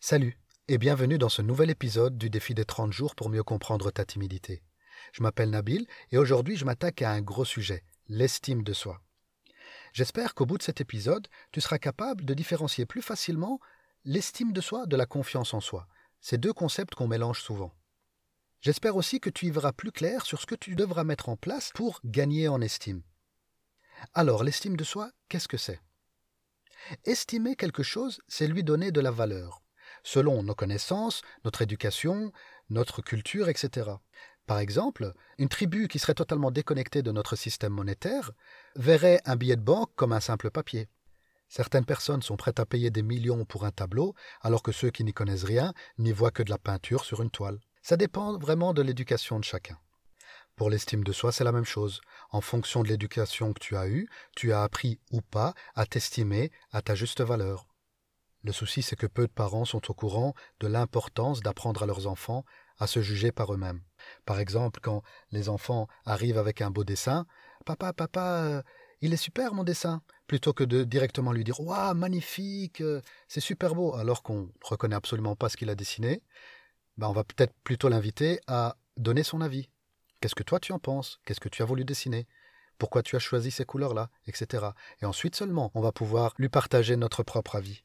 Salut et bienvenue dans ce nouvel épisode du défi des 30 jours pour mieux comprendre ta timidité. Je m'appelle Nabil et aujourd'hui je m'attaque à un gros sujet, l'estime de soi. J'espère qu'au bout de cet épisode, tu seras capable de différencier plus facilement l'estime de soi de la confiance en soi. Ces deux concepts qu'on mélange souvent. J'espère aussi que tu y verras plus clair sur ce que tu devras mettre en place pour gagner en estime. Alors, l'estime de soi, qu'est-ce que c'est? Estimer quelque chose, c'est lui donner de la valeur, selon nos connaissances, notre éducation, notre culture, etc. Par exemple, une tribu qui serait totalement déconnectée de notre système monétaire verrait un billet de banque comme un simple papier. Certaines personnes sont prêtes à payer des millions pour un tableau, alors que ceux qui n'y connaissent rien n'y voient que de la peinture sur une toile. Ça dépend vraiment de l'éducation de chacun. Pour l'estime de soi, c'est la même chose. En fonction de l'éducation que tu as eue, tu as appris ou pas à t'estimer à ta juste valeur. Le souci, c'est que peu de parents sont au courant de l'importance d'apprendre à leurs enfants à se juger par eux-mêmes. Par exemple, quand les enfants arrivent avec un beau dessin, Papa, papa, euh, il est super mon dessin, plutôt que de directement lui dire Waouh, magnifique, euh, c'est super beau, alors qu'on ne reconnaît absolument pas ce qu'il a dessiné, ben on va peut-être plutôt l'inviter à donner son avis. Qu'est-ce que toi tu en penses? Qu'est-ce que tu as voulu dessiner? Pourquoi tu as choisi ces couleurs-là Etc. Et ensuite seulement, on va pouvoir lui partager notre propre avis.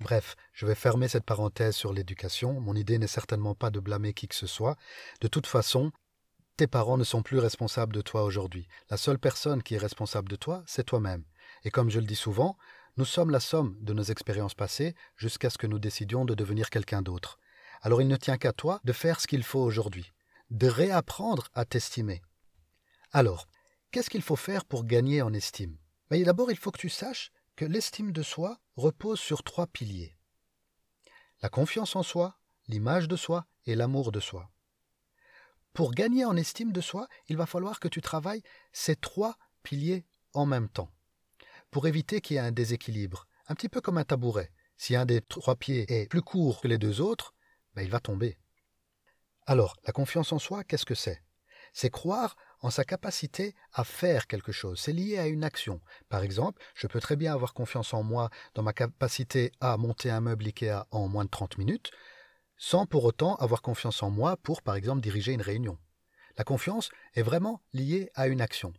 Bref, je vais fermer cette parenthèse sur l'éducation. Mon idée n'est certainement pas de blâmer qui que ce soit. De toute façon, tes parents ne sont plus responsables de toi aujourd'hui. La seule personne qui est responsable de toi, c'est toi-même. Et comme je le dis souvent, nous sommes la somme de nos expériences passées jusqu'à ce que nous décidions de devenir quelqu'un d'autre. Alors il ne tient qu'à toi de faire ce qu'il faut aujourd'hui, de réapprendre à t'estimer. Alors, qu'est-ce qu'il faut faire pour gagner en estime? D'abord, il faut que tu saches que l'estime de soi repose sur trois piliers. La confiance en soi, l'image de soi et l'amour de soi. Pour gagner en estime de soi, il va falloir que tu travailles ces trois piliers en même temps, pour éviter qu'il y ait un déséquilibre, un petit peu comme un tabouret. Si un des trois pieds est plus court que les deux autres, ben il va tomber. Alors, la confiance en soi, qu'est-ce que c'est? C'est croire en sa capacité à faire quelque chose. C'est lié à une action. Par exemple, je peux très bien avoir confiance en moi dans ma capacité à monter un meuble IKEA en moins de 30 minutes, sans pour autant avoir confiance en moi pour, par exemple, diriger une réunion. La confiance est vraiment liée à une action.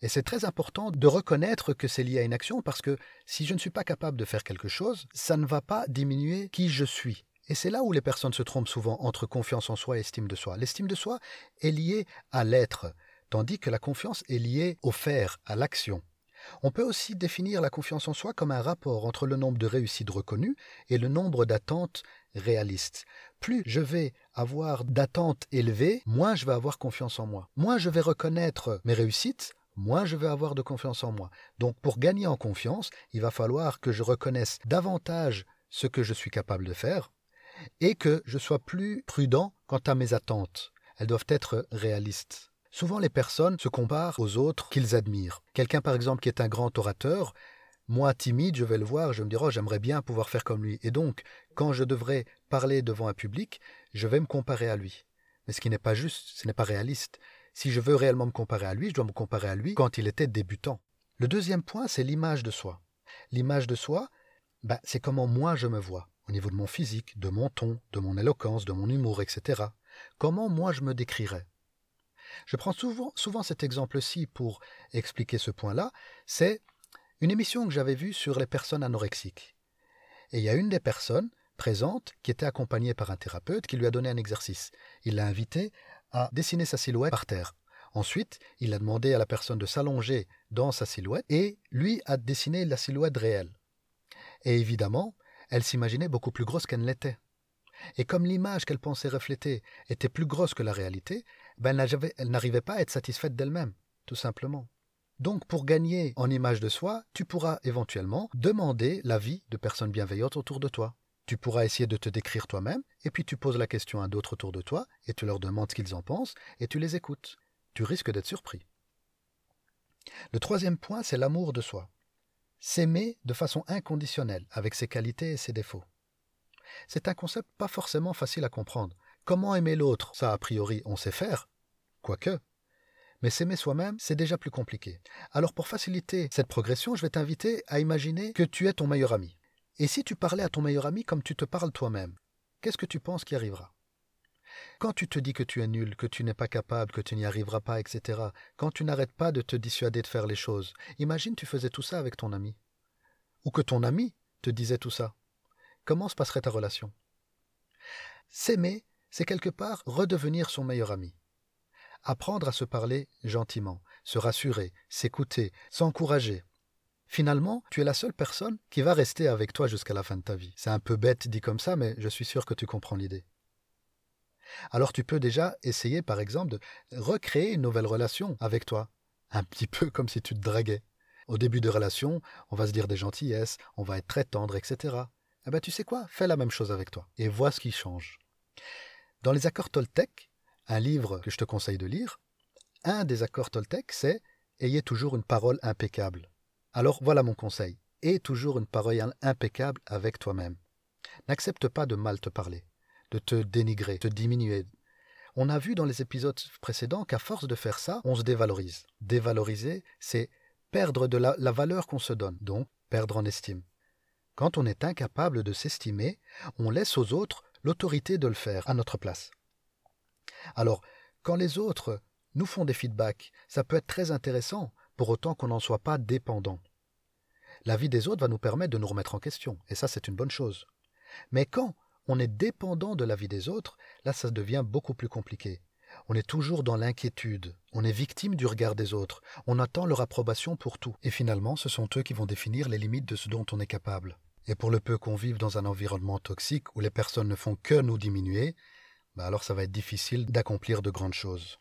Et c'est très important de reconnaître que c'est lié à une action parce que si je ne suis pas capable de faire quelque chose, ça ne va pas diminuer qui je suis. Et c'est là où les personnes se trompent souvent entre confiance en soi et estime de soi. L'estime de soi est liée à l'être tandis que la confiance est liée au faire, à l'action. On peut aussi définir la confiance en soi comme un rapport entre le nombre de réussites reconnues et le nombre d'attentes réalistes. Plus je vais avoir d'attentes élevées, moins je vais avoir confiance en moi. Moins je vais reconnaître mes réussites, moins je vais avoir de confiance en moi. Donc pour gagner en confiance, il va falloir que je reconnaisse davantage ce que je suis capable de faire et que je sois plus prudent quant à mes attentes. Elles doivent être réalistes. Souvent les personnes se comparent aux autres qu'ils admirent. Quelqu'un par exemple qui est un grand orateur, moi timide, je vais le voir, je me dirai oh, j'aimerais bien pouvoir faire comme lui. Et donc, quand je devrais parler devant un public, je vais me comparer à lui. Mais ce qui n'est pas juste, ce n'est pas réaliste. Si je veux réellement me comparer à lui, je dois me comparer à lui quand il était débutant. Le deuxième point, c'est l'image de soi. L'image de soi, bah, c'est comment moi je me vois, au niveau de mon physique, de mon ton, de mon éloquence, de mon humour, etc. Comment moi je me décrirais? Je prends souvent, souvent cet exemple-ci pour expliquer ce point-là. C'est une émission que j'avais vue sur les personnes anorexiques. Et il y a une des personnes présentes qui était accompagnée par un thérapeute qui lui a donné un exercice. Il l'a invité à dessiner sa silhouette par terre. Ensuite, il a demandé à la personne de s'allonger dans sa silhouette et lui a dessiné la silhouette réelle. Et évidemment, elle s'imaginait beaucoup plus grosse qu'elle ne l'était. Et comme l'image qu'elle pensait refléter était plus grosse que la réalité, ben elle n'arrivait pas à être satisfaite d'elle-même, tout simplement. Donc pour gagner en image de soi, tu pourras éventuellement demander l'avis de personnes bienveillantes autour de toi. Tu pourras essayer de te décrire toi-même, et puis tu poses la question à d'autres autour de toi, et tu leur demandes ce qu'ils en pensent, et tu les écoutes. Tu risques d'être surpris. Le troisième point, c'est l'amour de soi. S'aimer de façon inconditionnelle, avec ses qualités et ses défauts. C'est un concept pas forcément facile à comprendre. Comment aimer l'autre? Ça, a priori, on sait faire. Quoique. Mais s'aimer soi-même, c'est déjà plus compliqué. Alors pour faciliter cette progression, je vais t'inviter à imaginer que tu es ton meilleur ami. Et si tu parlais à ton meilleur ami comme tu te parles toi-même, qu'est-ce que tu penses qui arrivera? Quand tu te dis que tu es nul, que tu n'es pas capable, que tu n'y arriveras pas, etc., quand tu n'arrêtes pas de te dissuader de faire les choses, imagine tu faisais tout ça avec ton ami. Ou que ton ami te disait tout ça. Comment se passerait ta relation? S'aimer, c'est quelque part redevenir son meilleur ami. Apprendre à se parler gentiment, se rassurer, s'écouter, s'encourager. Finalement, tu es la seule personne qui va rester avec toi jusqu'à la fin de ta vie. C'est un peu bête dit comme ça, mais je suis sûr que tu comprends l'idée. Alors tu peux déjà essayer, par exemple, de recréer une nouvelle relation avec toi, un petit peu comme si tu te draguais. Au début de relation, on va se dire des gentillesses, on va être très tendre, etc. Eh ben tu sais quoi? Fais la même chose avec toi et vois ce qui change. Dans les accords Toltec, un livre que je te conseille de lire, un des accords Toltec, c'est Ayez toujours une parole impeccable. Alors voilà mon conseil. Aie toujours une parole impeccable avec toi-même. N'accepte pas de mal te parler, de te dénigrer, te diminuer. On a vu dans les épisodes précédents qu'à force de faire ça, on se dévalorise. Dévaloriser, c'est perdre de la, la valeur qu'on se donne, donc perdre en estime. Quand on est incapable de s'estimer, on laisse aux autres l'autorité de le faire à notre place. Alors, quand les autres nous font des feedbacks, ça peut être très intéressant, pour autant qu'on n'en soit pas dépendant. La vie des autres va nous permettre de nous remettre en question, et ça c'est une bonne chose. Mais quand on est dépendant de la vie des autres, là ça devient beaucoup plus compliqué. On est toujours dans l'inquiétude, on est victime du regard des autres, on attend leur approbation pour tout, et finalement ce sont eux qui vont définir les limites de ce dont on est capable. Et pour le peu qu'on vive dans un environnement toxique où les personnes ne font que nous diminuer, bah alors ça va être difficile d'accomplir de grandes choses.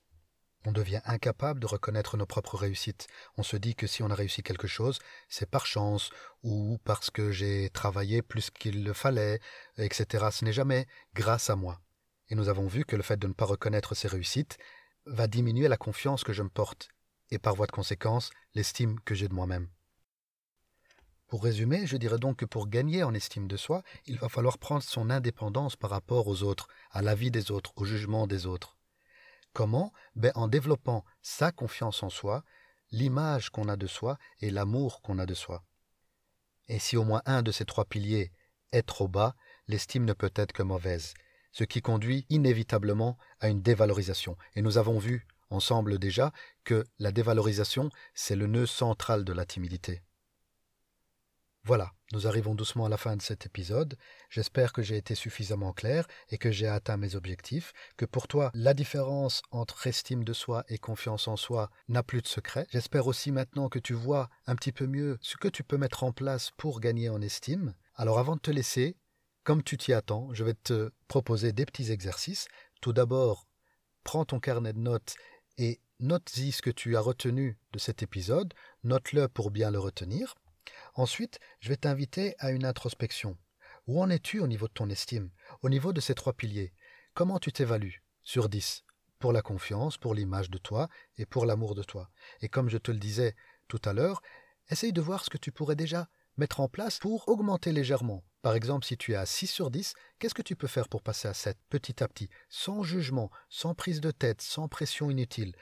On devient incapable de reconnaître nos propres réussites. On se dit que si on a réussi quelque chose, c'est par chance ou parce que j'ai travaillé plus qu'il le fallait, etc. Ce n'est jamais grâce à moi. Et nous avons vu que le fait de ne pas reconnaître ses réussites va diminuer la confiance que je me porte et par voie de conséquence l'estime que j'ai de moi-même. Pour résumer, je dirais donc que pour gagner en estime de soi, il va falloir prendre son indépendance par rapport aux autres, à la vie des autres, au jugement des autres. Comment ben En développant sa confiance en soi, l'image qu'on a de soi et l'amour qu'on a de soi. Et si au moins un de ces trois piliers est trop bas, l'estime ne peut être que mauvaise, ce qui conduit inévitablement à une dévalorisation. Et nous avons vu ensemble déjà que la dévalorisation, c'est le nœud central de la timidité. Voilà, nous arrivons doucement à la fin de cet épisode. J'espère que j'ai été suffisamment clair et que j'ai atteint mes objectifs, que pour toi, la différence entre estime de soi et confiance en soi n'a plus de secret. J'espère aussi maintenant que tu vois un petit peu mieux ce que tu peux mettre en place pour gagner en estime. Alors avant de te laisser, comme tu t'y attends, je vais te proposer des petits exercices. Tout d'abord, prends ton carnet de notes et note-y ce que tu as retenu de cet épisode, note-le pour bien le retenir. Ensuite, je vais t'inviter à une introspection. Où en es-tu au niveau de ton estime, au niveau de ces trois piliers? Comment tu t'évalues sur 10 pour la confiance, pour l'image de toi et pour l'amour de toi. Et comme je te le disais tout à l'heure, essaye de voir ce que tu pourrais déjà mettre en place pour augmenter légèrement. Par exemple, si tu es à 6 sur 10, qu'est-ce que tu peux faire pour passer à 7 petit à petit, sans jugement, sans prise de tête, sans pression inutile?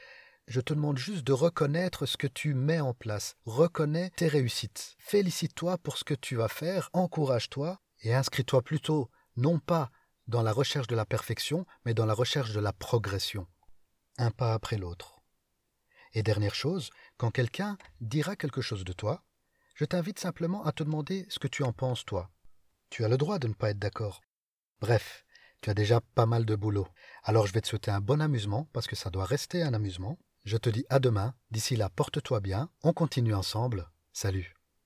Je te demande juste de reconnaître ce que tu mets en place. Reconnais tes réussites. Félicite-toi pour ce que tu vas faire, encourage-toi et inscris-toi plutôt non pas dans la recherche de la perfection, mais dans la recherche de la progression. Un pas après l'autre. Et dernière chose, quand quelqu'un dira quelque chose de toi, je t'invite simplement à te demander ce que tu en penses toi. Tu as le droit de ne pas être d'accord. Bref, tu as déjà pas mal de boulot. Alors je vais te souhaiter un bon amusement, parce que ça doit rester un amusement. Je te dis à demain. D'ici là, porte-toi bien. On continue ensemble. Salut.